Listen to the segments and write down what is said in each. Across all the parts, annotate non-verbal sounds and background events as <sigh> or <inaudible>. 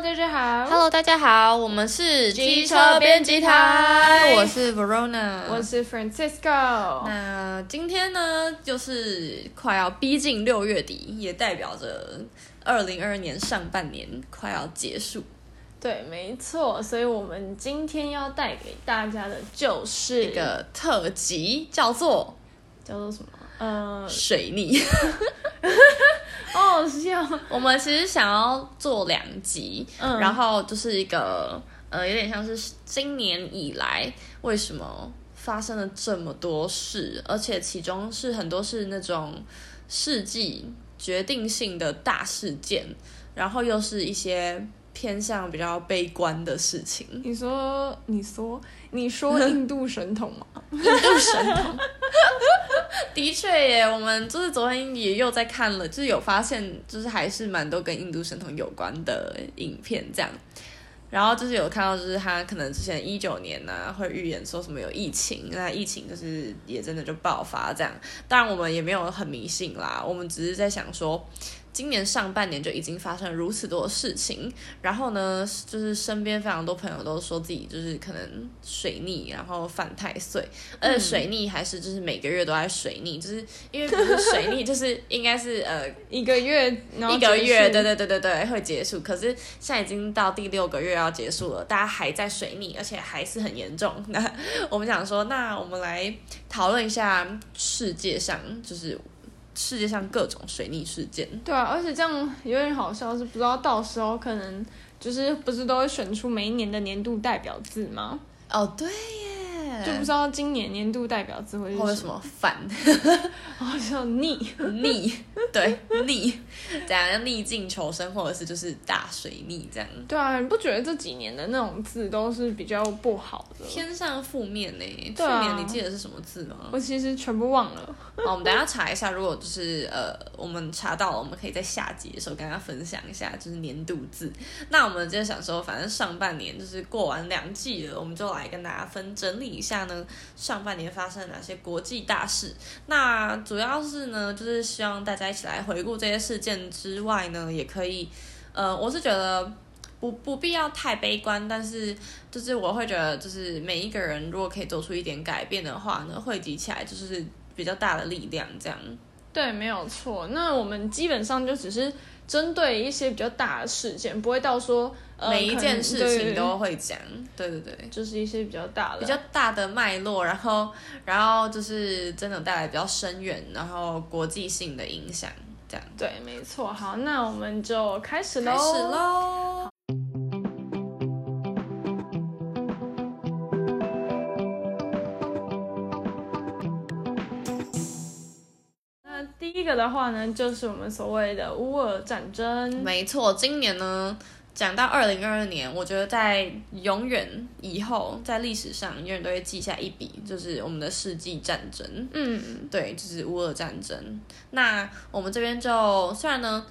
大家好。Hello，大家好，我们是机车编辑台，我是 Verona，我是 Francisco。那今天呢，就是快要逼近六月底，也代表着二零二二年上半年快要结束。对，没错，所以我们今天要带给大家的就是一个特辑，叫做叫做什么？呃，水逆。<laughs> 哦，是这样。我们其实想要做两集，嗯，然后就是一个呃，有点像是今年以来为什么发生了这么多事，而且其中是很多是那种世纪决定性的大事件，然后又是一些偏向比较悲观的事情。你说，你说，你说印度神童吗？印度神童。的确耶，我们就是昨天也又在看了，就是有发现，就是还是蛮多跟印度神童有关的影片这样。然后就是有看到，就是他可能之前一九年呢、啊、会预言说什么有疫情，那疫情就是也真的就爆发这样。当然我们也没有很迷信啦，我们只是在想说。今年上半年就已经发生了如此多的事情，然后呢，就是身边非常多朋友都说自己就是可能水逆，然后犯太岁，而且水逆还是就是每个月都在水逆，就是因为不是水逆，就是应该是呃一个月一个月，对对对对对会结束，可是现在已经到第六个月要结束了，大家还在水逆，而且还是很严重。那我们想说，那我们来讨论一下世界上就是。世界上各种水逆事件，对啊，而且这样有点好笑，是不知道到时候可能就是不是都会选出每一年的年度代表字吗？哦，对耶，就不知道今年年度代表字会是什么，会什么反 <laughs> <laughs> 好像逆逆，对逆，怎样逆境求生，或者是就是大水逆这样。对啊，你不觉得这几年的那种字都是比较不好的，偏向负面呢？对啊，去年你记得是什么字吗？我其实全部忘了。<laughs> 好，我们等一下查一下。如果就是呃，我们查到了，我们可以在下集的时候跟大家分享一下，就是年度字。那我们就想说，反正上半年就是过完两季了，我们就来跟大家分整理一下下呢，上半年发生了哪些国际大事。那主要是呢，就是希望大家一起来回顾这些事件之外呢，也可以，呃，我是觉得不不必要太悲观，但是就是我会觉得，就是每一个人如果可以做出一点改变的话呢，汇集起来就是。比较大的力量，这样对，没有错。那我们基本上就只是针对一些比较大的事件，不会到说、每一件事情都会讲。对对对，就是一些比较大的、比较大的脉络，然后然后就是真的带来比较深远，然后国际性的影响，这样。对，没错。好，那我们就开始喽。开始喽。这个的话呢，就是我们所谓的乌尔战争。没错，今年呢，讲到二零二二年，我觉得在永远以后，在历史上永远都会记下一笔，就是我们的世纪战争。嗯，对，就是乌俄战争。那我们这边就虽然呢，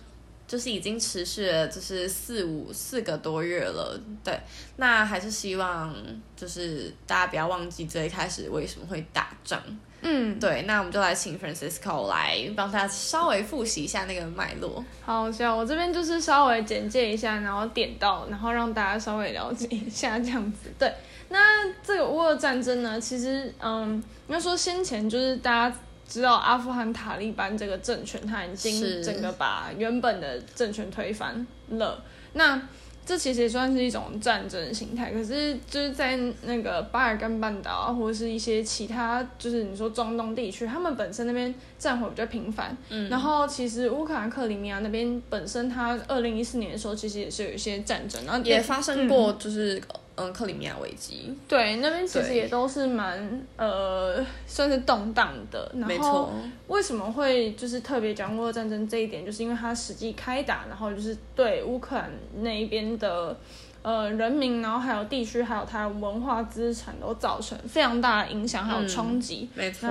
就是已经持续了，就是四五四个多月了。对，那还是希望就是大家不要忘记最开始为什么会打仗。嗯，对，那我们就来请 Francisco 来帮他稍微复习一下那个脉络。好，行，我这边就是稍微简介一下，然后点到，然后让大家稍微了解一下这样子。<laughs> 对，那这个乌俄战争呢，其实，嗯，要说先前就是大家知道阿富汗塔利班这个政权，它已经整个把原本的政权推翻了。那这其实也算是一种战争形态，可是就是在那个巴尔干半岛啊，或者是一些其他，就是你说中东地区，他们本身那边战火比较频繁。嗯，然后其实乌克兰克里米亚那边本身，它二零一四年的时候其实也是有一些战争，然后也发生过，就是。嗯嗯，克里米亚危机，对，那边其实也都是蛮呃，算是动荡的。然后为什么会就是特别讲乌俄战争这一点，就是因为它实际开打，然后就是对乌克兰那一边的呃人民，然后还有地区，还有它的文化资产都造成非常大的影响，还有冲击。嗯，没错，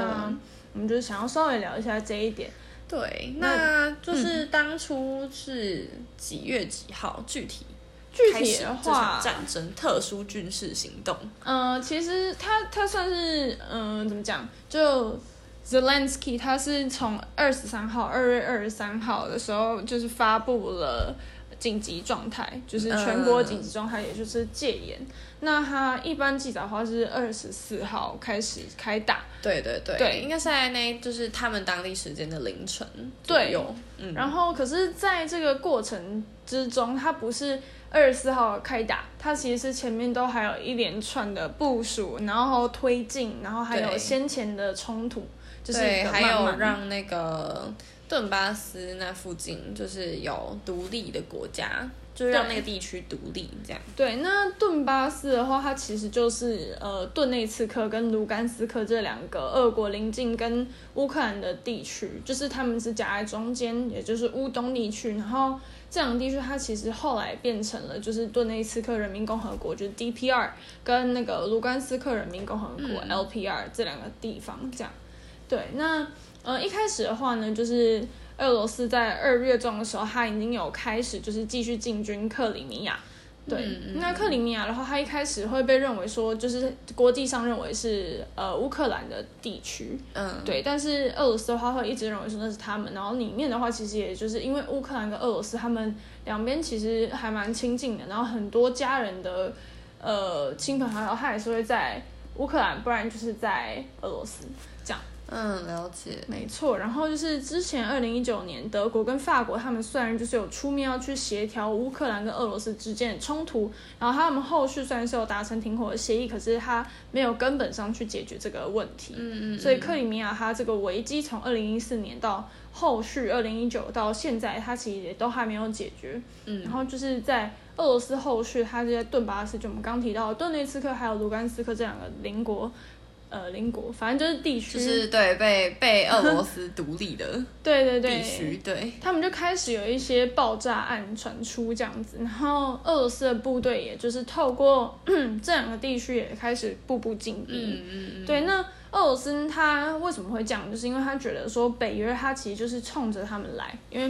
我们就是想要稍微聊一下这一点。对，那就是当初是几月几号？具体？具体的话，战争特殊军事行动。嗯、呃，其实他他算是嗯、呃，怎么讲？就 Zelensky 他是从二十三号，二月二十三号的时候，就是发布了紧急状态，就是全国紧急状态，也就是戒严。嗯、那他一般记载的话是二十四号开始开打。对对对，对应该是在那，就是他们当地时间的凌晨左右。对，嗯。然后，可是在这个过程之中，他不是二十四号开打，它其实前面都还有一连串的部署，然后推进，然后还有先前的冲突，就是还有让那个。顿巴斯那附近就是有独立的国家，就让那个地区独立这样。对，那顿巴斯的话，它其实就是呃顿内茨克跟卢甘斯克这两个俄国邻近跟乌克兰的地区，就是他们是夹在中间，也就是乌东地区。然后这两个地区它其实后来变成了就是顿内茨克人民共和国，就是 DPR 跟那个卢甘斯克人民共和国 LPR 这两个地方这样。对，那。呃，一开始的话呢，就是俄罗斯在二月中的时候，它已经有开始就是继续进军克里米亚。对，那克里米亚的话，它一开始会被认为说，就是国际上认为是呃乌克兰的地区。嗯，对。但是俄罗斯的话会一直认为说那是他们，然后里面的话其实也就是因为乌克兰跟俄罗斯他们两边其实还蛮亲近的，然后很多家人的呃亲朋好友他也是会在乌克兰，不然就是在俄罗斯。嗯，了解，没错。然后就是之前二零一九年，德国跟法国他们虽然就是有出面要去协调乌克兰跟俄罗斯之间的冲突，然后他们后续虽然是有达成停火的协议，可是他没有根本上去解决这个问题。嗯，嗯嗯。所以克里米亚它这个危机从二零一四年到后续二零一九到现在，它其实也都还没有解决。嗯。然后就是在俄罗斯后续，它这些顿巴斯，就我们刚提到的顿内茨克还有卢甘斯克这两个邻国。呃，邻国，反正就是地区，就是对被被俄罗斯独立的，<laughs> 对对对，地区对，他们就开始有一些爆炸案传出这样子，然后俄罗斯的部队也就是透过 <clears throat> 这两个地区也开始步步进逼，嗯嗯嗯，对，那俄罗斯他为什么会这样？就是因为他觉得说北约他其实就是冲着他们来，因为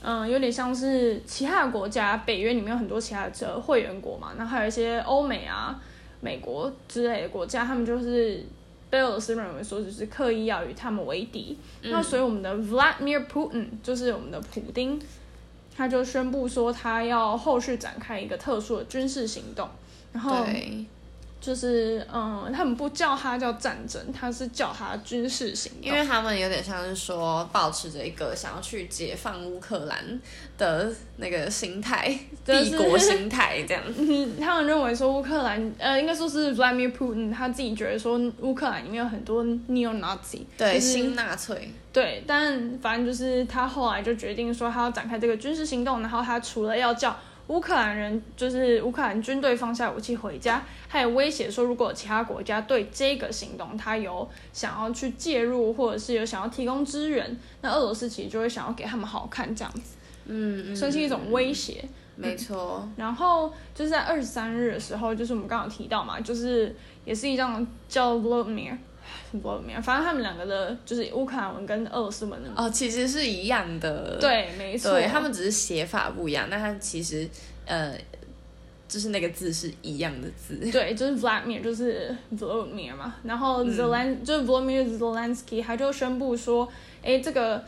嗯、呃，有点像是其他的国家，北约里面有很多其他的会员国嘛，然后还有一些欧美啊。美国之类的国家，他们就是被俄罗斯认为说就是刻意要与他们为敌。嗯、那所以我们的 Vladimir Putin 就是我们的普丁，他就宣布说他要后续展开一个特殊的军事行动，然后。就是嗯，他们不叫它叫战争，他是叫它军事行动，因为他们有点像是说，保持着一个想要去解放乌克兰的那个心态，就是、帝国心态这样。<laughs> 嗯，他们认为说乌克兰，呃，应该说是 Vladimir Putin 他自己觉得说乌克兰里面有很多 neo-Nazi，对，就是、新纳粹。对，但反正就是他后来就决定说他要展开这个军事行动，然后他除了要叫。乌克兰人就是乌克兰军队放下武器回家，还有威胁说，如果其他国家对这个行动他有想要去介入，或者是有想要提供支援，那俄罗斯其实就会想要给他们好看这样子，嗯，嗯，算是一种威胁，嗯、没错。然后就是在二十三日的时候，就是我们刚刚提到嘛，就是也是一张叫 Vladimir。反正他们两个的，就是乌克兰文跟俄罗斯文的哦，其实是一样的。对，没错。对，他们只是写法不一样，但他其实呃，就是那个字是一样的字。<laughs> 对，就是 Vladimir，就是 Vladimir 嘛。然后 Zelen、嗯、就是 Volodymyr Zelensky，他就宣布说，哎，这个。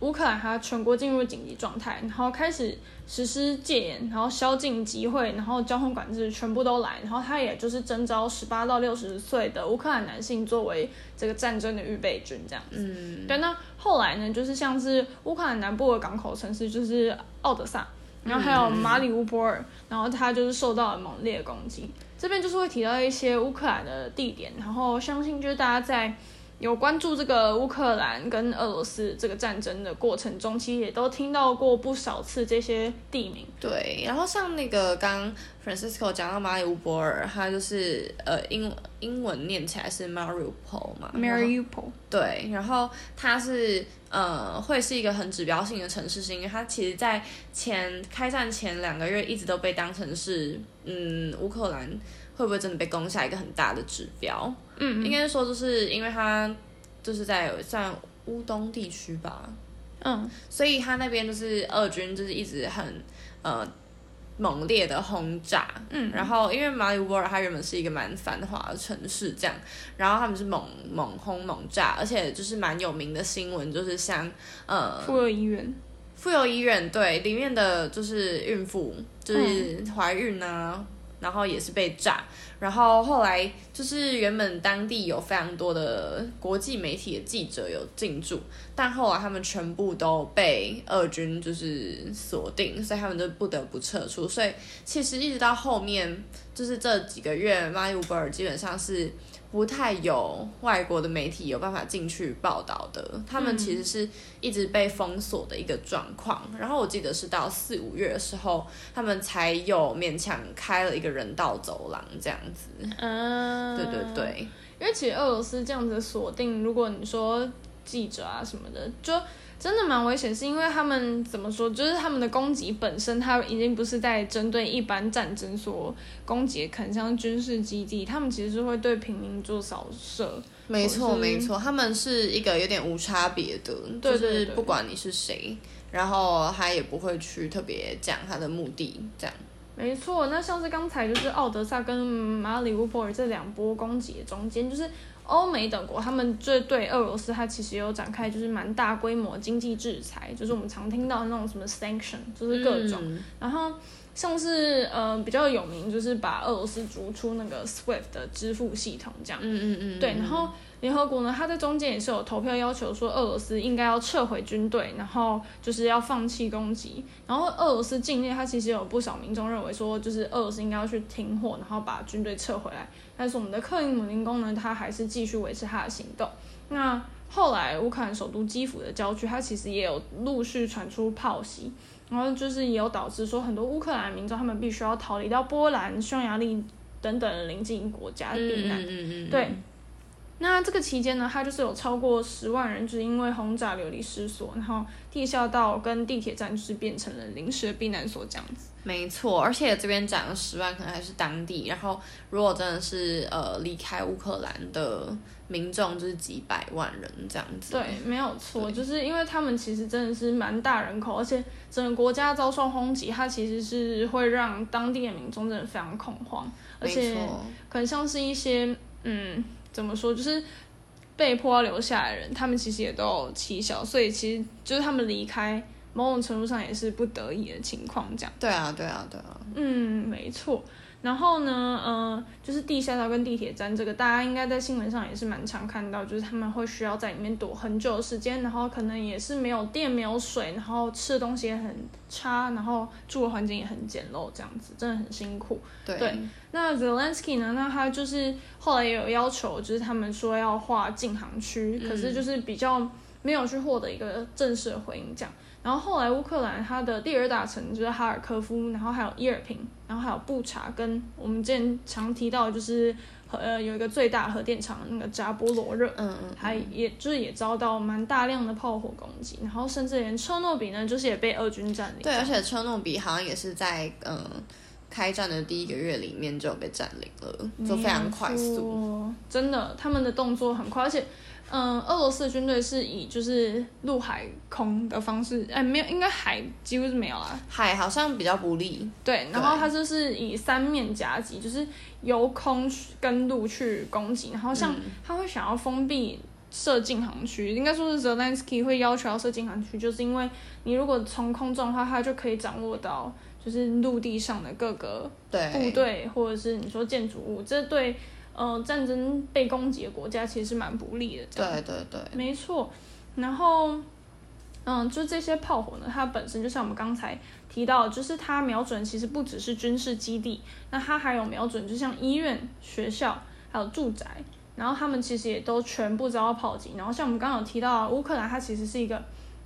乌克兰它全国进入紧急状态，然后开始实施戒严，然后宵禁集会，然后交通管制全部都来，然后他也就是征召十八到六十岁的乌克兰男性作为这个战争的预备军这样子。嗯，对。那后来呢，就是像是乌克兰南部的港口城市，就是奥德萨，然后还有马里乌波尔，然后他就是受到了猛烈攻击。这边就是会提到一些乌克兰的地点，然后相信就是大家在。有关注这个乌克兰跟俄罗斯这个战争的过程中，其实也都听到过不少次这些地名。对，然后像那个刚 Francisco 讲到马里乌波尔，它就是呃英英文念起来是 Mariupol 嘛，Mariupol。对，然后它是呃会是一个很指标性的城市，是因为它其实在前开战前两个月一直都被当成是嗯乌克兰。会不会真的被攻下一个很大的指标？嗯，应该说就是因为它就是在算乌东地区吧，嗯，所以它那边就是俄军就是一直很呃猛烈的轰炸，嗯，然后因为马里乌波尔它原本是一个蛮繁华的城市，这样，然后他们是猛猛轰猛炸，而且就是蛮有名的新闻，就是像呃，妇幼医院。妇幼医院，对，里面的就是孕妇，就是怀孕啊。嗯然后也是被炸，然后后来就是原本当地有非常多的国际媒体的记者有进驻，但后来他们全部都被俄军就是锁定，所以他们就不得不撤出。所以其实一直到后面就是这几个月，马里乌波尔基本上是。不太有外国的媒体有办法进去报道的，他们其实是一直被封锁的一个状况。嗯、然后我记得是到四五月的时候，他们才有勉强开了一个人道走廊这样子。嗯，对对对，因为其实俄罗斯这样子锁定，如果你说记者啊什么的，就。真的蛮危险，是因为他们怎么说？就是他们的攻击本身，他已经不是在针对一般战争所攻击，可能像军事基地，他们其实是会对平民做扫射。没错，没错，他们是一个有点无差别的，对对对，就是不管你是谁，然后他也不会去特别讲他的目的，这样。没错，那像是刚才就是奥德萨跟马里乌波尔这两波攻击的中间，就是。欧美等国，他们就对俄罗斯，它其实有展开就是蛮大规模经济制裁，就是我们常听到那种什么 sanction，就是各种。嗯、然后像是呃比较有名，就是把俄罗斯逐出那个 SWIFT 的支付系统这样。嗯嗯嗯。对，然后联合国呢，它在中间也是有投票要求说俄罗斯应该要撤回军队，然后就是要放弃攻击。然后俄罗斯境内，它其实有不少民众认为说，就是俄罗斯应该要去停火，然后把军队撤回来。但是我们的克里姆林宫呢，它还是继续维持它的行动。那后来乌克兰首都基辅的郊区，它其实也有陆续传出炮袭，然后就是也有导致说很多乌克兰民众他们必须要逃离到波兰、匈牙利等等的邻近国家避难。嗯嗯嗯、对。那这个期间呢，它就是有超过十万人，就是因为轰炸流离失所，然后地下道跟地铁站就是变成了临时的避难所这样子。没错，而且这边讲了十万可能还是当地，然后如果真的是呃离开乌克兰的民众，就是几百万人这样子。对，没有错，就是因为他们其实真的是蛮大人口，而且整个国家遭受轰击，它其实是会让当地的民众真的非常恐慌，而且可能像是一些嗯。怎么说？就是被迫要留下来的人，他们其实也都有妻小，所以其实就是他们离开，某种程度上也是不得已的情况。这样。对啊，对啊，对啊。嗯，没错。然后呢，呃，就是地下道跟地铁站这个，大家应该在新闻上也是蛮常看到，就是他们会需要在里面躲很久的时间，然后可能也是没有电、没有水，然后吃的东西也很差，然后住的环境也很简陋，这样子真的很辛苦。对。对那 Zelensky 呢？那他就是后来也有要求，就是他们说要划禁航区，嗯、可是就是比较没有去获得一个正式的回应，这样。然后后来乌克兰它的第二大城就是哈尔科夫，然后还有伊尔平，然后还有布查，跟我们之前常提到就是呃有一个最大核电厂那个扎波罗热，嗯嗯，还也就是也遭到蛮大量的炮火攻击，然后甚至连车诺比呢就是也被俄军占领。对，而且车诺比好像也是在嗯开战的第一个月里面就被占领了，就非常快速，真的他们的动作很快，而且。嗯，俄罗斯的军队是以就是陆海空的方式，哎，没有，应该海几乎是没有啦。海好像比较不利。对，然后它就是以三面夹击，就是由空跟陆去攻击。然后像他会想要封闭设禁航区，嗯、应该说是 Zelensky 会要求要设禁航区，就是因为你如果从空中的话，他就可以掌握到就是陆地上的各个部队或者是你说建筑物，这对。呃，战争被攻击的国家其实是蛮不利的。对对对，没错。然后，嗯，就这些炮火呢，它本身就像我们刚才提到，就是它瞄准其实不只是军事基地，那它还有瞄准，就像医院、学校还有住宅，然后他们其实也都全部遭到炮击。然后像我们刚刚有提到，乌克兰它其实是一个，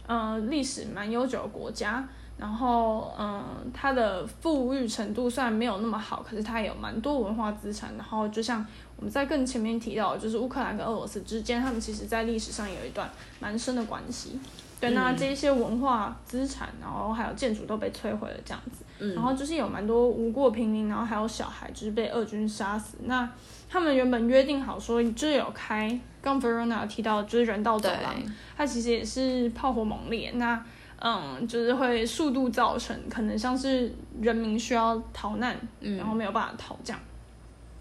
呃，历史蛮悠久的国家。然后，嗯，它的富裕程度虽然没有那么好，可是它也有蛮多文化资产。然后，就像我们在更前面提到，就是乌克兰跟俄罗斯之间，他们其实在历史上有一段蛮深的关系。对，那这一些文化资产，然后还有建筑都被摧毁了，这样子。嗯。然后就是有蛮多无辜平民，然后还有小孩，就是被俄军杀死。那他们原本约定好说，就有开，刚 Verona 提到就是人道走廊，对它其实也是炮火猛烈。那嗯，就是会速度造成可能像是人民需要逃难，嗯、然后没有办法逃这样。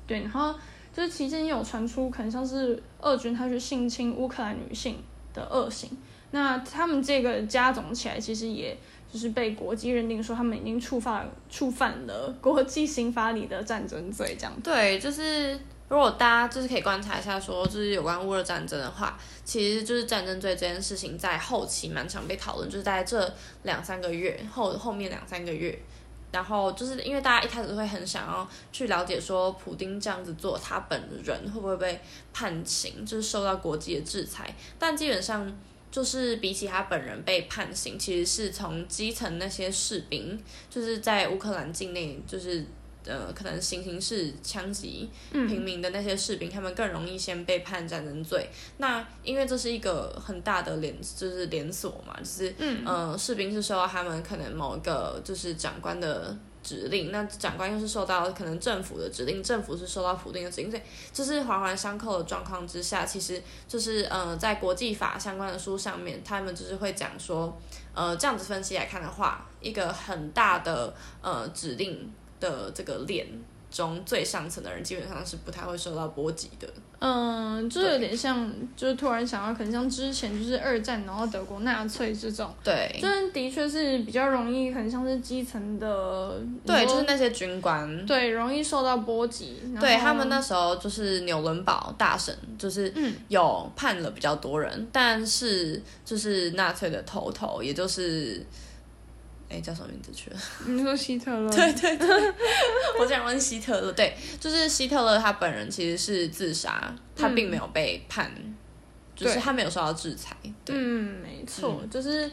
对，然后就是期间也有传出可能像是俄军他去性侵乌克兰女性的恶行，那他们这个加总起来，其实也就是被国际认定说他们已经触犯触犯了国际刑法里的战争罪，这样。对，就是如果大家就是可以观察一下，说就是有关乌俄战争的话，其实就是战争罪这件事情在后期蛮常被讨论，就是在这两三个月后后面两三个月。然后就是因为大家一开始会很想要去了解说，普丁这样子做，他本人会不会被判刑，就是受到国际的制裁。但基本上就是比起他本人被判刑，其实是从基层那些士兵，就是在乌克兰境内，就是。呃，可能行刑式枪击平民的那些士兵，嗯，他们更容易先被判战争罪。那因为这是一个很大的连，就是连锁嘛，就是嗯，呃，士兵是受到他们可能某一个就是长官的指令，那长官又是受到可能政府的指令，政府是受到否定的指令，所以就是环环相扣的状况之下，其实就是呃，在国际法相关的书上面，他们就是会讲说，呃，这样子分析来看的话，一个很大的呃指令。的这个链中最上层的人基本上是不太会受到波及的。嗯，就有点像，就是突然想到，可能像之前就是二战，然后德国纳粹这种。对，就是的确是比较容易，很像是基层的。对，就是那些军官。对，容易受到波及。对他们那时候就是纽伦堡大审，就是有判了比较多人，嗯、但是就是纳粹的头头，也就是。哎，叫什么名字去了？<laughs> 你说希特勒？对对对，我想问希特勒。对，就是希特勒他本人其实是自杀，他并没有被判，嗯、就是他没有受到制裁。对，嗯，没错，嗯、就是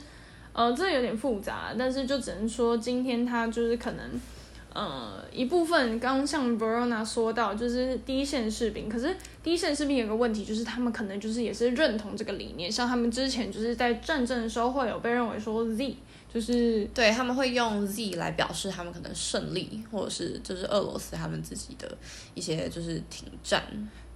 呃，这有点复杂，但是就只能说今天他就是可能呃一部分，刚刚像 Verona 说到，就是第一线士兵，可是第一线士兵有个问题，就是他们可能就是也是认同这个理念，像他们之前就是在战争的时候会有被认为说 Z。就是对，他们会用 Z 来表示他们可能胜利，或者是就是俄罗斯他们自己的一些就是停战。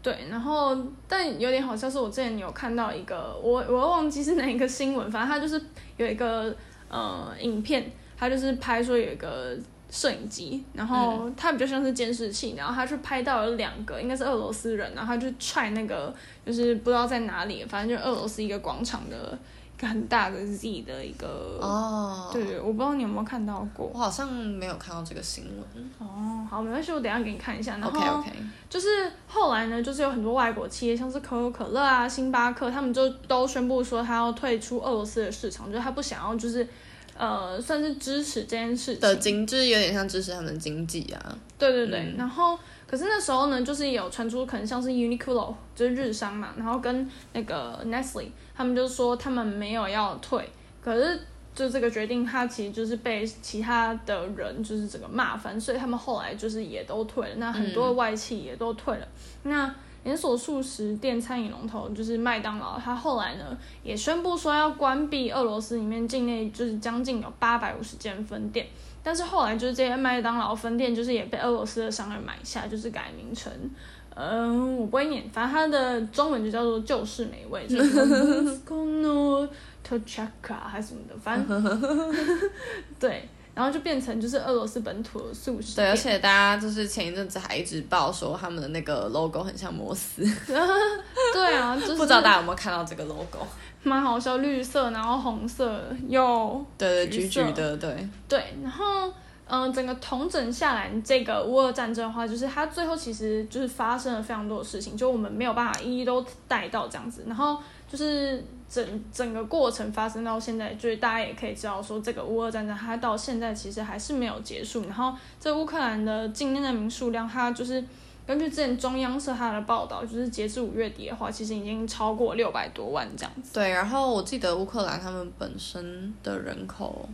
对，然后但有点好笑，是我之前有看到一个，我我忘记是哪一个新闻，反正他就是有一个呃影片，他就是拍说有一个摄影机，然后他比较像是监视器，然后他去拍到了两个应该是俄罗斯人，然后他就踹那个就是不知道在哪里，反正就俄罗斯一个广场的。很大的 Z 的一个哦，对对，我不知道你有没有看到过，我好像没有看到这个新闻。哦，好，没关系，我等一下给你看一下。然后 OK OK，就是后来呢，就是有很多外国企业，像是可口可乐啊、星巴克，他们就都宣布说他要退出俄罗斯的市场，就是他不想要，就是呃，算是支持这件事情的经，就是有点像支持他们的经济啊。对对对，嗯、然后。可是那时候呢，就是有传出可能像是 Uniqlo 就是日商嘛，然后跟那个 Nestle 他们就说他们没有要退，可是就这个决定，他其实就是被其他的人就是整个骂翻，所以他们后来就是也都退了。那很多的外企也都退了。嗯、那连锁素食店餐饮龙头就是麦当劳，它后来呢也宣布说要关闭俄罗斯里面境内就是将近有八百五十间分店。但是后来就是这些麦当劳分店，就是也被俄罗斯的商人买下，就是改名成，嗯，我不会念，反正它的中文就叫做就是美味，就是 <laughs> Moscow Tochka 还是什么的，反正 <laughs> 对，然后就变成就是俄罗斯本土的素食。对，而且大家就是前一阵子还一直报说他们的那个 logo 很像摩斯。<laughs> 对啊，就是、不知道大家有没有看到这个 logo。蛮好笑，绿色，然后红色，又对对橘橘的，对对，然后嗯、呃，整个统整下来，这个乌俄战争的话，就是它最后其实就是发生了非常多的事情，就我们没有办法一一都带到这样子，然后就是整整个过程发生到现在，就是大家也可以知道说，这个乌俄战争它到现在其实还是没有结束，然后这乌克兰的境内难民数量，它就是。根据之前中央社它的报道，就是截至五月底的话，其实已经超过六百多万这样子。对，然后我记得乌克兰他们本身的人口，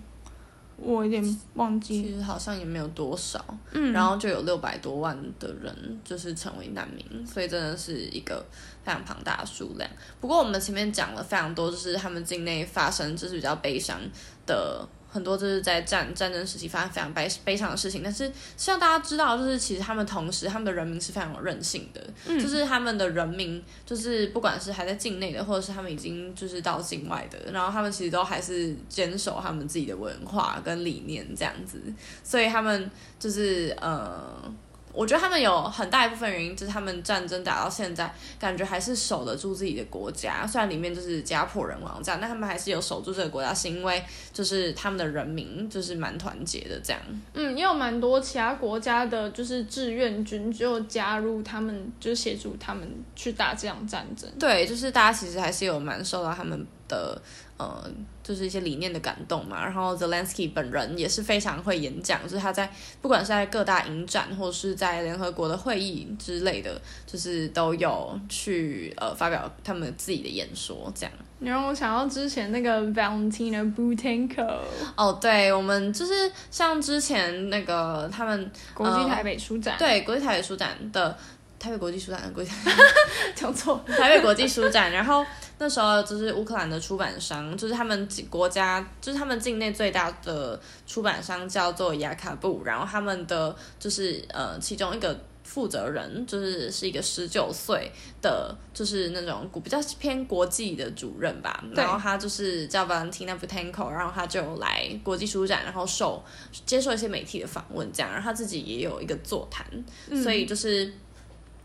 我有点忘记，其实好像也没有多少。嗯，然后就有六百多万的人就是成为难民，所以真的是一个非常庞大的数量。不过我们前面讲了非常多，就是他们境内发生就是比较悲伤的。很多就是在战战争时期发生非常悲悲伤的事情，但是希望大家知道，就是其实他们同时他们的人民是非常有韧性的，嗯，就是他们的人民就是不管是还在境内的，或者是他们已经就是到境外的，然后他们其实都还是坚守他们自己的文化跟理念这样子，所以他们就是呃。我觉得他们有很大一部分原因就是他们战争打到现在，感觉还是守得住自己的国家。虽然里面就是家破人亡这样，但他们还是有守住这个国家，是因为就是他们的人民就是蛮团结的这样。嗯，也有蛮多其他国家的，就是志愿军就加入他们，就协助他们去打这场战争。对，就是大家其实还是有蛮受到他们的。呃，就是一些理念的感动嘛。然后 Zelensky 本人也是非常会演讲，就是他在不管是在各大影展，或者是在联合国的会议之类的，就是都有去呃发表他们自己的演说，这样。你让我想到之前那个 Valentina Butenko。哦，对，我们就是像之前那个他们国际台北书展，呃、对，国际台北书展的台北国际书展的国际 <laughs> 讲错，台北国际书展，然后。那时候就是乌克兰的出版商，就是他们国家，就是他们境内最大的出版商叫做雅卡布，然后他们的就是呃其中一个负责人就是是一个十九岁的，就是那种比较偏国际的主任吧，然后他就是叫 Valentina Butenko，然后他就来国际书展，然后受接受一些媒体的访问，这样，然后他自己也有一个座谈，嗯、所以就是。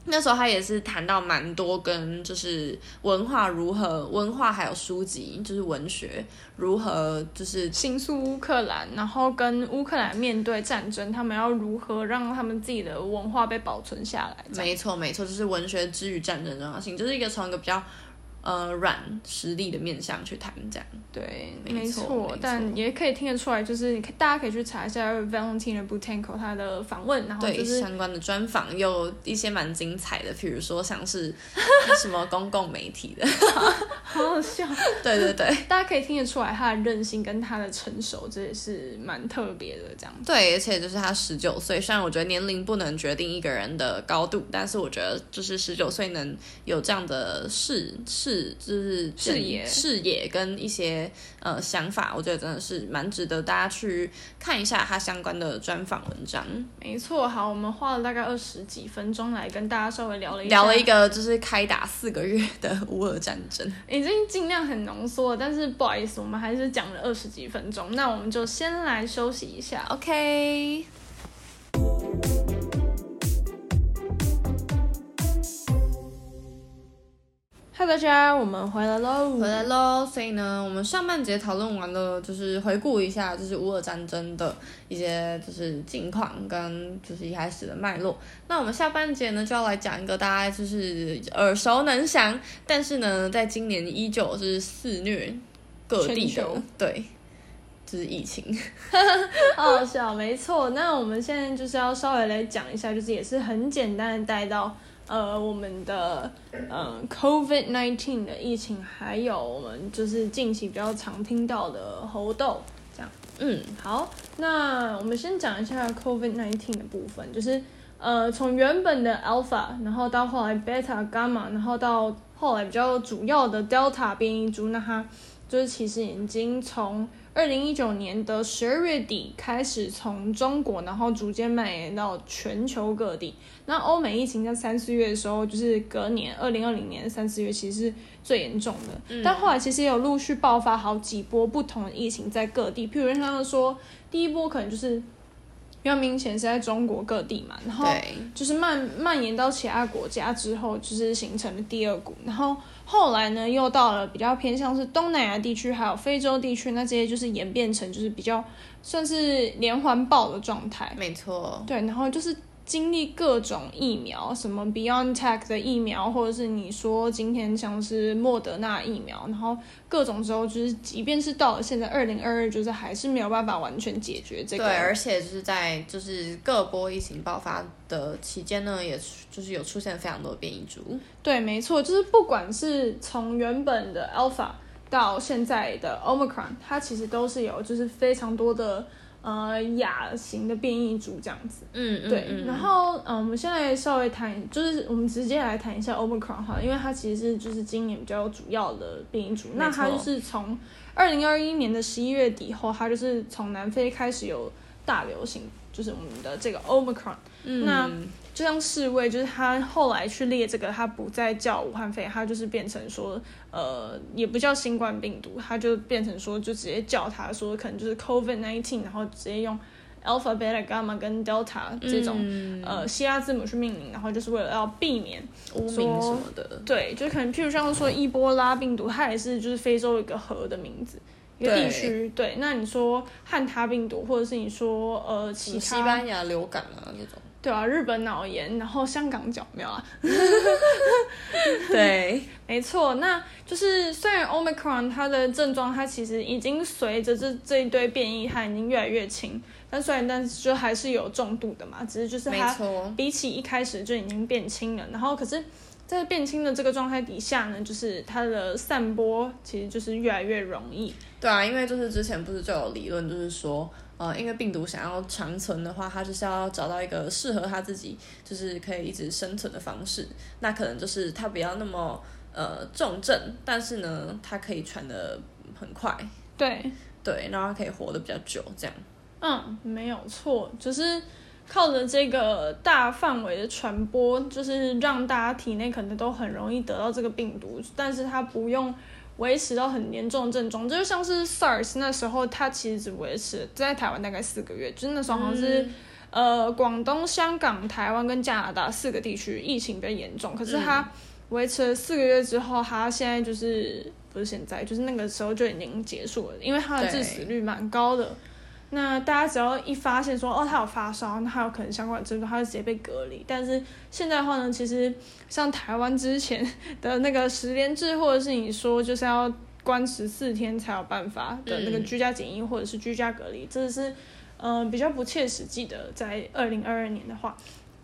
那时候他也是谈到蛮多跟就是文化如何，文化还有书籍就是文学如何就是倾诉乌克兰，然后跟乌克兰面对战争，他们要如何让他们自己的文化被保存下来？没错没错，就是文学之于战争的重要性，就是一个从一个比较。呃，软实力的面向去谈这样，对，没错，但也可以听得出来，就是大家可以去查一下 Valentina Butenko 他的访问，然后就是相关的专访，有一些蛮精彩的，比如说像是 <laughs> 什么公共媒体的，<laughs> 好好笑，对对对，大家可以听得出来他的韧性跟他的成熟，这也是蛮特别的这样。对，而且就是他十九岁，虽然我觉得年龄不能决定一个人的高度，但是我觉得就是十九岁能有这样的事事。就是视野、视野跟一些呃想法，我觉得真的是蛮值得大家去看一下他相关的专访文章。没错，好，我们花了大概二十几分钟来跟大家稍微聊了一下，聊了一个就是开打四个月的乌俄战争，已经尽量很浓缩了，但是不好意思，我们还是讲了二十几分钟，那我们就先来休息一下，OK。嗨，大家，我们回来喽！回来喽！所以呢，我们上半节讨论完了，就是回顾一下，就是乌俄战争的一些就是近况跟就是一开始的脉络。那我们下半节呢，就要来讲一个大家就是耳熟能详，但是呢，在今年依旧是肆虐各地的，对，就是疫情，<laughs> <laughs> 好好笑，没错。那我们现在就是要稍微来讲一下，就是也是很简单的带到。呃，我们的呃，COVID-19 的疫情，还有我们就是近期比较常听到的猴痘，这样。嗯，好，那我们先讲一下 COVID-19 的部分，就是呃，从原本的 Alpha，然后到后来 Beta、Gamma，然后到后来比较主要的 Delta 变异株，那它就是其实已经从二零一九年的十二月底开始，从中国，然后逐渐蔓延到全球各地。那欧美疫情在三四月的时候，就是隔年二零二零年三四月，其实是最严重的。嗯。但后来其实也有陆续爆发好几波不同的疫情在各地，譬如像说，第一波可能就是。比较明显是在中国各地嘛，然后就是蔓蔓延到其他国家之后，就是形成了第二股，然后后来呢又到了比较偏向是东南亚地区，还有非洲地区，那这些就是演变成就是比较算是连环爆的状态。没错，对，然后就是。经历各种疫苗，什么 Beyond Tech 的疫苗，或者是你说今天像是莫德纳疫苗，然后各种之后，就是即便是到了现在二零二二，就是还是没有办法完全解决这个。对，而且就是在就是各波疫情爆发的期间呢，也就是有出现非常多变异株。对，没错，就是不管是从原本的 Alpha 到现在的 Omicron，它其实都是有就是非常多的。呃，亚型的变异株这样子，嗯，嗯对，然后，嗯、呃，我们现在稍微谈，就是我们直接来谈一下 Omicron 哈，因为它其实是就是今年比较主要的变异株，那它就是从二零二一年的十一月底后，它就是从南非开始有大流行，就是我们的这个 Omicron，嗯，那。就像世卫，就是他后来去列这个，他不再叫武汉肺炎，他就是变成说，呃，也不叫新冠病毒，他就变成说，就直接叫他说，可能就是 COVID nineteen，然后直接用 alpha、beta、gamma 跟 delta 这种、嗯、呃希腊字母去命名，然后就是为了要避免污名什么的。对，就可能譬如像说伊波拉病毒，它也是就是非洲一个河的名字，一个地区。对，那你说汉他病毒，或者是你说呃其他西班牙流感啊那种。对啊，日本脑炎，然后香港脚没有啊？<laughs> 对，<laughs> 没错，那就是虽然 Omicron 它的症状它其实已经随着这这一堆变异，它已经越来越轻，但虽然但是就还是有重度的嘛，只是就是它比起一开始就已经变轻了，然后可是，在变轻的这个状态底下呢，就是它的散播其实就是越来越容易。对啊，因为就是之前不是就有理论，就是说。呃，因为病毒想要长存的话，它就是要找到一个适合它自己，就是可以一直生存的方式。那可能就是它不要那么呃重症，但是呢，它可以传得很快。对对，然后它可以活得比较久，这样。嗯，没有错，就是靠着这个大范围的传播，就是让大家体内可能都很容易得到这个病毒，但是它不用。维持到很严重的症状，就像是 SARS 那时候，它其实只维持在台湾大概四个月，就是那时候好像是、嗯、呃广东、香港、台湾跟加拿大四个地区疫情比较严重，可是它维持了四个月之后，它现在就是不是现在，就是那个时候就已经结束了，因为它的致死率蛮高的。那大家只要一发现说哦，他有发烧，那他有可能相关的症状，他就直接被隔离。但是现在的话呢，其实像台湾之前的那个十连制，或者是你说就是要关十四天才有办法的那个居家检疫，或者是居家隔离，这是嗯、呃、比较不切实际的。在二零二二年的话，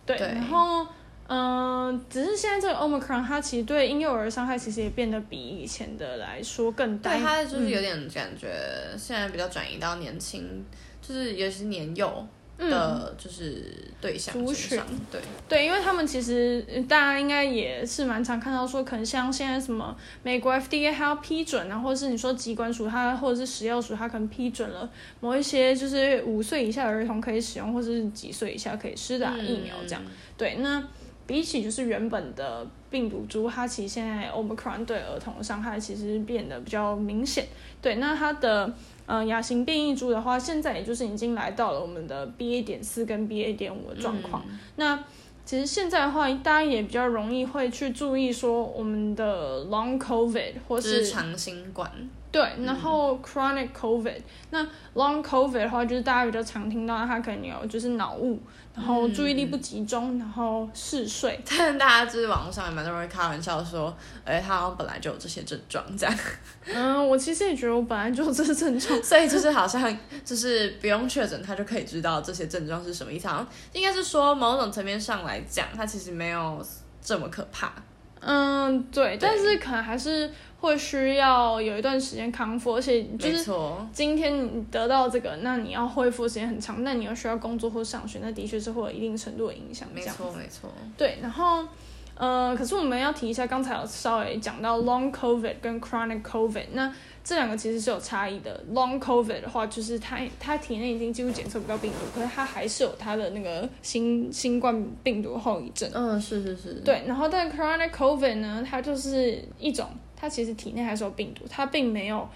对，对然后嗯、呃，只是现在这个 Omicron 它其实对婴幼儿伤害其实也变得比以前的来说更大。对，它就是有点感觉现在比较转移到年轻。就是尤其是年幼的，就是对象族群，对对，因为他们其实大家应该也是蛮常看到说，可能像现在什么美国 FDA 还要批准啊，或者是你说疾管署它或者是食药署它可能批准了某一些就是五岁以下的儿童可以使用，或者是几岁以下可以施打疫苗这样。嗯、对，那比起就是原本的病毒株，它其实现在 Omicron 对儿童的伤害其实变得比较明显。对，那它的。呃，亚型变异株的话，现在也就是已经来到了我们的 BA 点四跟 BA 点五的状况。嗯、那其实现在的话，大家也比较容易会去注意说我们的 Long COVID 或是长新冠。对，然后 Chronic COVID，、嗯、那 Long COVID 的话，就是大家比较常听到，它可能有就是脑雾。然后注意力不集中，嗯、然后嗜睡。但大家就是网络上也蛮多人开玩笑说，哎，他好像本来就有这些症状，这样。嗯，我其实也觉得我本来就有这些症状，<laughs> 所以就是好像就是不用确诊，他就可以知道这些症状是什么意思。好像应该是说某种层面上来讲，他其实没有这么可怕。嗯，对，对但是可能还是。会需要有一段时间康复，而且就是今天你得到这个，那你要恢复时间很长，那你要需要工作或上学，那的确是会有一定程度的影响。没错，没错。对，然后呃，可是我们要提一下，刚才有稍微讲到 Long COVID 跟 Chronic COVID，那这两个其实是有差异的。Long COVID 的话，就是它它体内已经几乎检测不到病毒，可是它还是有它的那个新新冠病毒后遗症。嗯，是是是。对，然后但 Chronic COVID 呢，它就是一种。它其实体内还是有病毒，它并没有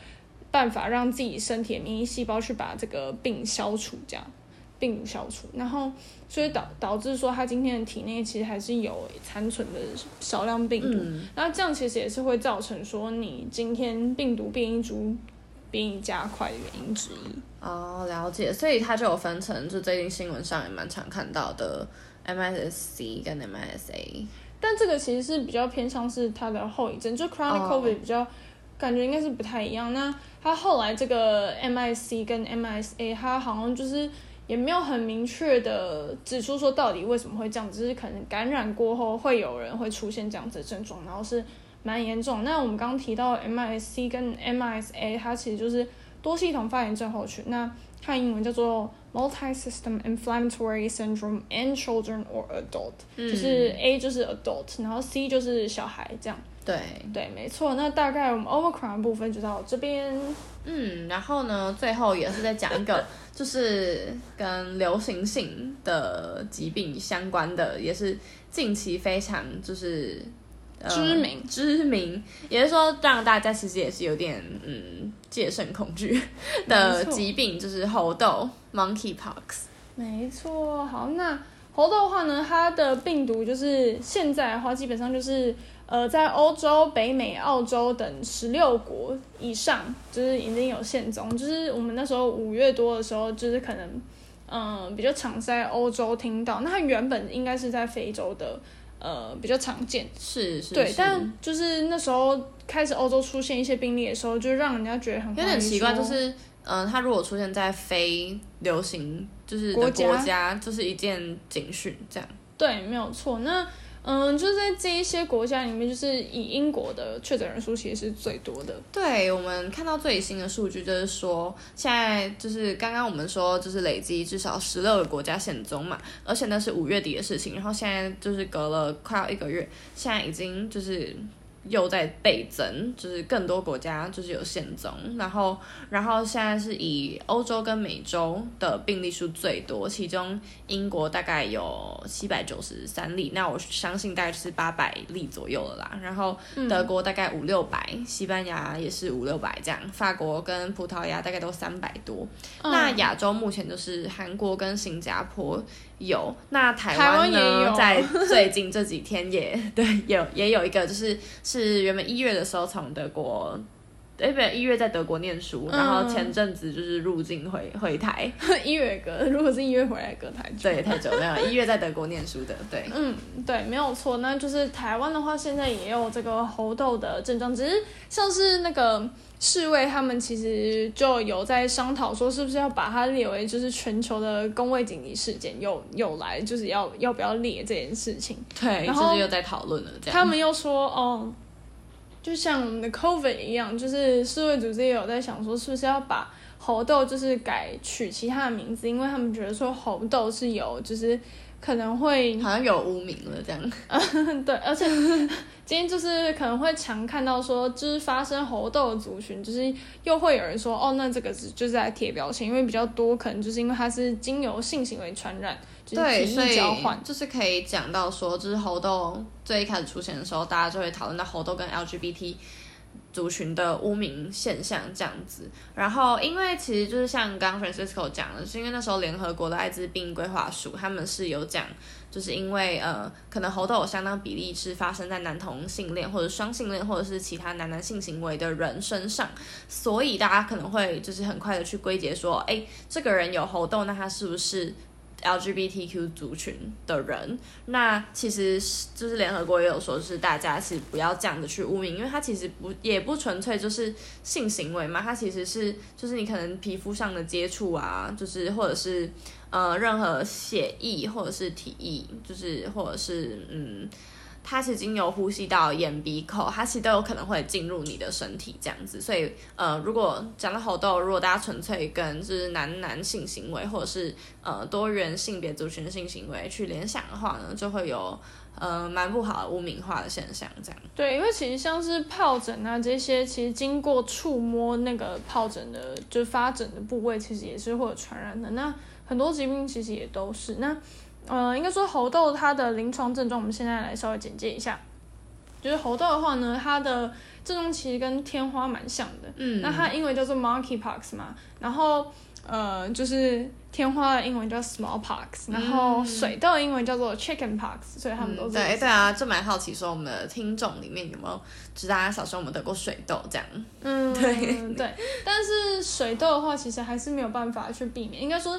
办法让自己身体的免疫细胞去把这个病消除，这样病毒消除，然后所以导导致说它今天的体内其实还是有残存的少量病毒，那、嗯、这样其实也是会造成说你今天病毒变异株变异加快的原因之一。哦，了解，所以它就有分成，就最近新闻上也蛮常看到的 MIS-C 跟 MIS-A。但这个其实是比较偏向是它的后遗症，就 chronic COVID 比较、oh. 感觉应该是不太一样。那它后来这个 MIC 跟 MISA，它好像就是也没有很明确的指出说到底为什么会这样，只是可能感染过后会有人会出现这样子的症状，然后是蛮严重。那我们刚刚提到 MIC 跟 MISA，它其实就是多系统发炎症候群，那它英文叫做 Multi-system inflammatory syndrome in children or adult，、嗯、就是 A 就是 adult，然后 C 就是小孩这样。对对，没错。那大概我们 Omicron 部分就到这边。嗯，然后呢，最后也是在讲一个，<laughs> 就是跟流行性的疾病相关的，也是近期非常就是。知名、嗯、知名，也就是说，让大家其实也是有点嗯戒慎恐惧的疾病，就是猴痘 （monkeypox）。没错，好，那猴痘的话呢，它的病毒就是现在的话，基本上就是呃，在欧洲、北美、澳洲等十六国以上，就是已经有现踪。就是我们那时候五月多的时候，就是可能嗯、呃、比较常在欧洲听到，那它原本应该是在非洲的。呃，比较常见，是是，对，但就是那时候开始欧洲出现一些病例的时候，就让人家觉得很有点奇怪，就是嗯、呃，它如果出现在非流行就是的国家，国家就是一件警讯，这样，对，没有错，那。嗯，就在这一些国家里面，就是以英国的确诊人数其实是最多的。对，我们看到最新的数据，就是说现在就是刚刚我们说，就是累积至少十六个国家现踪嘛，而且那是五月底的事情，然后现在就是隔了快要一个月，现在已经就是。又在倍增，就是更多国家就是有现踪，然后，然后现在是以欧洲跟美洲的病例数最多，其中英国大概有七百九十三例，那我相信大概是八百例左右了啦。然后德国大概五六百，西班牙也是五六百这样，法国跟葡萄牙大概都三百多。嗯、那亚洲目前就是韩国跟新加坡。有，那台湾呢？在最近这几天也 <laughs> 对，有也有一个，就是是原本一月的时候从德国，哎，不对，一月在德国念书，然后前阵子就是入境回回台，<laughs> 一月隔，如果是一月回来隔太久，对，太久没有，一月在德国念书的，对，嗯，对，没有错，那就是台湾的话，现在也有这个猴痘的症状，只是像是那个。世卫他们其实就有在商讨说，是不是要把它列为就是全球的公卫紧急事件，又又来就是要要不要列这件事情。对，然后就是又在讨论了。这样他们又说，哦，就像我们的 COVID 一样，就是世卫组织也有在想说，是不是要把猴痘就是改取其他的名字，因为他们觉得说猴痘是有就是。可能会好像有污名了这样，嗯，<laughs> 对，而且今天就是可能会常看到说，就是发生猴痘的族群，就是又会有人说，哦，那这个是就是在贴标签，因为比较多可能就是因为它是经由性行为传染，就是体液交换，就是可以讲到说，就是猴痘最一开始出现的时候，大家就会讨论到猴痘跟 LGBT。族群的污名现象这样子，然后因为其实就是像刚刚 Francisco 讲的，是因为那时候联合国的艾滋病规划署他们是有讲，就是因为呃可能猴痘有相当比例是发生在男同性恋或者双性恋或者是其他男男性行为的人身上，所以大家可能会就是很快的去归结说，哎，这个人有猴痘，那他是不是？LGBTQ 族群的人，那其实就是联合国也有说，是大家是不要这样的去污名，因为它其实不也不纯粹就是性行为嘛，它其实是就是你可能皮肤上的接触啊，就是或者是呃任何血液或者是体液，就是或者是嗯。它是经由呼吸道、眼、鼻、口，它其实都有可能会进入你的身体这样子。所以，呃，如果讲到猴痘，如果大家纯粹跟就是男男性行为，或者是呃多元性别族群性行为去联想的话呢，就会有呃蛮不好的污名化的现象这样。对，因为其实像是疱疹啊这些，其实经过触摸那个疱疹的，就是发疹的部位，其实也是会有传染的。那很多疾病其实也都是那。呃，应该说猴痘它的临床症状，我们现在来稍微简介一下。就是猴痘的话呢，它的症状其实跟天花蛮像的。嗯。那它英文叫做 monkeypox 嘛，然后呃，就是天花的英文叫 smallpox，然后水痘的英文叫做 chickenpox，所以他们都是、嗯。对对啊，就蛮好奇说我们的听众里面有没有，知道大家小时候我们得过水痘这样。嗯，<laughs> 对对。但是水痘的话，其实还是没有办法去避免，应该说。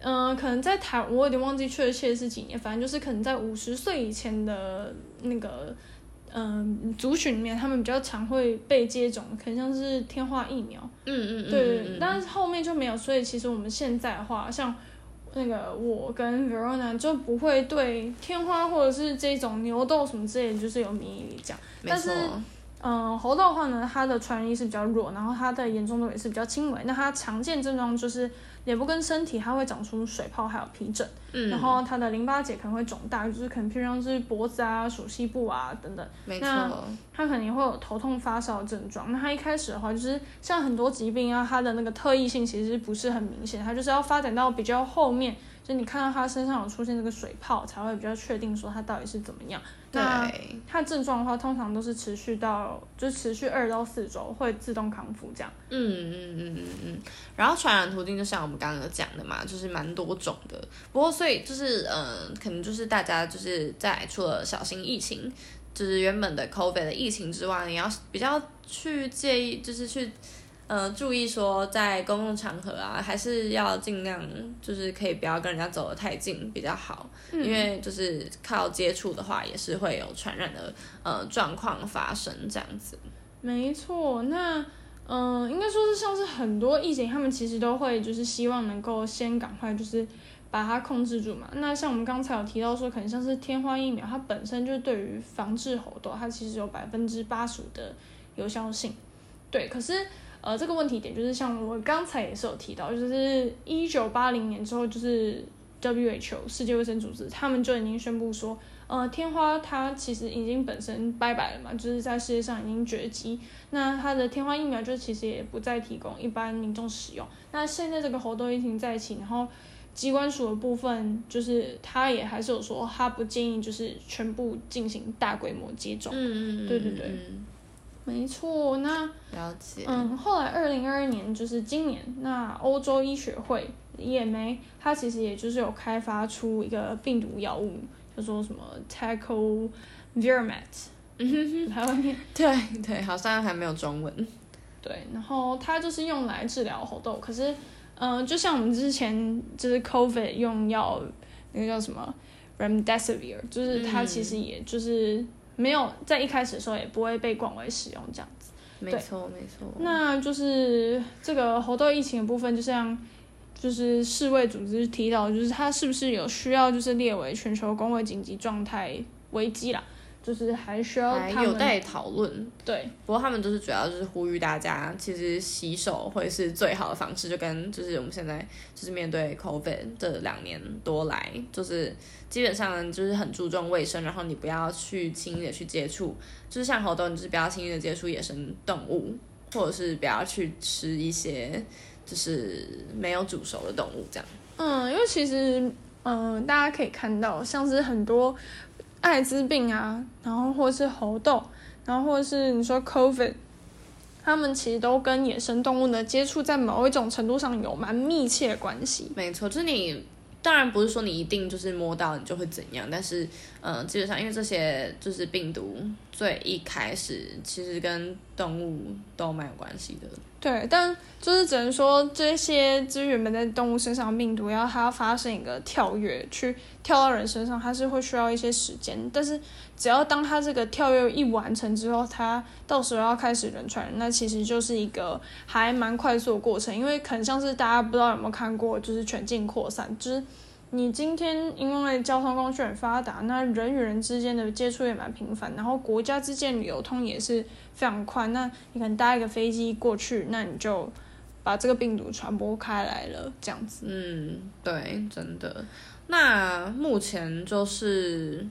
嗯、呃，可能在台，我有点忘记确切是几年，反正就是可能在五十岁以前的那个，嗯、呃，族群里面，他们比较常会被接种，可能像是天花疫苗。嗯嗯对，嗯、但是后面就没有，所以其实我们现在的话，像那个我跟 Verona 就不会对天花或者是这种牛痘什么之类的，就是有免疫力这样。没错。但是，嗯、呃，猴痘的话呢，它的传染力是比较弱，然后它的严重度也是比较轻微。那它常见症状就是。脸部跟身体，它会长出水泡，还有皮疹，嗯，然后它的淋巴结可能会肿大，就是可能譬如像是脖子啊、手膝部啊等等。没错，它肯定会有头痛、发烧症状。那它一开始的话，就是像很多疾病啊，它的那个特异性其实不是很明显，它就是要发展到比较后面，就你看到他身上有出现这个水泡，才会比较确定说他到底是怎么样。那它症状的话，通常都是持续到就持续二到四周，会自动康复这样。嗯嗯嗯嗯嗯。然后传染途径就像我们刚刚有讲的嘛，就是蛮多种的。不过所以就是嗯、呃，可能就是大家就是在除了小心疫情，就是原本的 COVID 的疫情之外，你要比较去介意，就是去。呃，注意说在公共场合啊，还是要尽量就是可以不要跟人家走得太近比较好，嗯、因为就是靠接触的话，也是会有传染的呃状况发生这样子。没错，那嗯、呃，应该说是像是很多疫情，他们其实都会就是希望能够先赶快就是把它控制住嘛。那像我们刚才有提到说，可能像是天花疫苗，它本身就对于防治猴痘，它其实有百分之八十五的有效性。对，可是。呃，这个问题点就是像我刚才也是有提到，就是一九八零年之后，就是 WHO 世界卫生组织他们就已经宣布说，呃，天花它其实已经本身拜拜了嘛，就是在世界上已经绝迹。那它的天花疫苗就其实也不再提供一般民众使用。那现在这个猴痘疫情再起，然后机关署的部分就是他也还是有说，他不建议就是全部进行大规模接种。嗯嗯对对对。没错，那了解。嗯，后来二零二二年就是今年，那欧洲医学会 EMA 它其实也就是有开发出一个病毒药物，叫做什么 Tacovirimat，嗯哼哼，台湾念。<laughs> 对对，好像还没有中文。对，然后它就是用来治疗猴痘，可是，嗯，就像我们之前就是 COVID 用药，那个叫什么 Remdesivir，就是它其实也就是。没有在一开始的时候也不会被广为使用这样子，没错没错。那就是这个猴痘疫情的部分，就像就是世卫组织提到，就是它是不是有需要就是列为全球公卫紧急状态危机啦？就是还需要还有待讨论，对。不过他们就是主要就是呼吁大家，其实洗手会是最好的方式，就跟就是我们现在就是面对 COVID 这两年多来，就是基本上就是很注重卫生，然后你不要去轻易的去接触，就是像猴痘，你就是不要轻易的接触野生动物，或者是不要去吃一些就是没有煮熟的动物这样。嗯，因为其实嗯，大家可以看到，像是很多。艾滋病啊，然后或是猴痘，然后或是你说 COVID，他们其实都跟野生动物的接触，在某一种程度上有蛮密切的关系。没错，就是你。当然不是说你一定就是摸到你就会怎样，但是，嗯、基本上因为这些就是病毒最一开始其实跟动物都蛮有关系的。对，但就是只能说这些就是原本在动物身上病毒，要它要发生一个跳跃去跳到人身上，它是会需要一些时间。但是只要当它这个跳跃一完成之后，它到时候要开始人传人，那其实就是一个还蛮快速的过程。因为可能像是大家不知道有没有看过，就是全境扩散，就是。你今天因为交通工具很发达，那人与人之间的接触也蛮频繁，然后国家之间流通也是非常快。那你可能搭一个飞机过去，那你就把这个病毒传播开来了，这样子。嗯，对，真的。那目前就是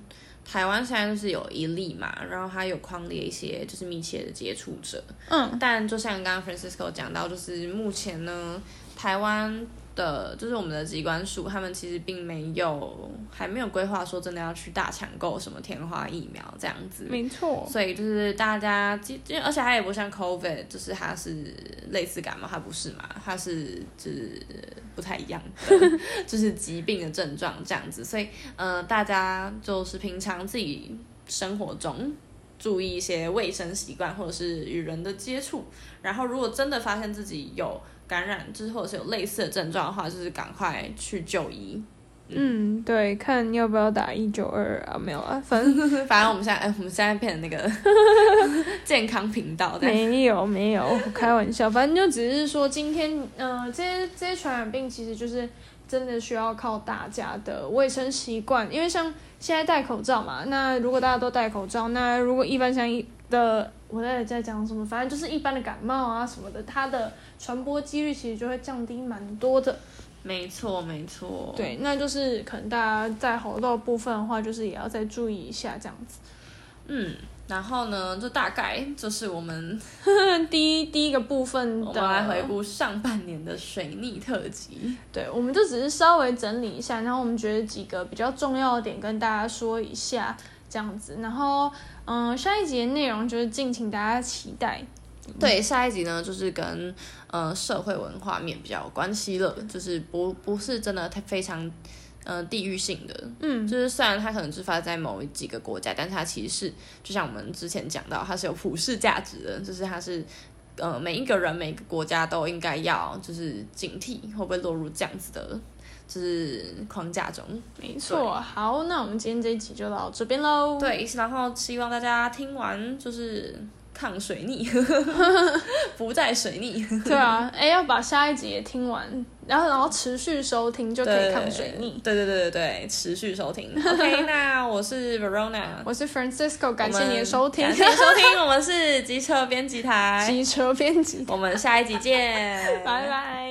台湾现在就是有一例嘛，然后他有框列一些就是密切的接触者。嗯，但就像刚刚 Francisco 讲到，就是目前呢，台湾。的，就是我们的机关署，他们其实并没有，还没有规划说真的要去大抢购什么天花疫苗这样子。没错。所以就是大家，而且它也不像 COVID，就是它是类似感冒，它不是嘛？它是就是不太一样的，<laughs> 就是疾病的症状这样子。所以，呃，大家就是平常自己生活中注意一些卫生习惯，或者是与人的接触。然后，如果真的发现自己有感染，就是或者是有类似的症状的话，就是赶快去就医。嗯，嗯对，看要不要打一九二啊？没有啊，反正 <laughs> 反正我们现在，哎，<laughs> 我们现在变成那个 <laughs> 健康频道。没有没有，开玩笑，反正就只是说今天，呃，这些这些传染病其实就是真的需要靠大家的卫生习惯，因为像现在戴口罩嘛，那如果大家都戴口罩，那如果一般像一的。我在在讲什么？反正就是一般的感冒啊什么的，它的传播几率其实就会降低蛮多的。没错，没错。对，那就是可能大家在喉咙部分的话，就是也要再注意一下这样子。嗯，然后呢，就大概就是我们 <laughs> 第一第一个部分的，我们来回顾上半年的水逆特辑。对，我们就只是稍微整理一下，然后我们觉得几个比较重要的点跟大家说一下，这样子。然后，嗯，下一集的内容就是敬请大家期待。对，下一集呢，就是跟呃社会文化面比较有关系了，就是不不是真的太非常。呃，地域性的，嗯，就是虽然它可能是发生在某几个国家，但是它其实是就像我们之前讲到，它是有普世价值的，就是它是呃每一个人每个国家都应该要就是警惕会不会落入这样子的，就是框架中。没错，好，那我们今天这一集就到这边喽。对，然后希望大家听完就是。抗水逆，<laughs> 不再水逆。对啊，哎，要把下一集也听完，然后然后持续收听就可以抗水逆。对对对对对，持续收听。<laughs> OK，那我是 Verona，我是 Francisco，感谢你的收听，感谢收听，<laughs> 我们是机车编辑台，机车编辑，我们下一集见，拜拜。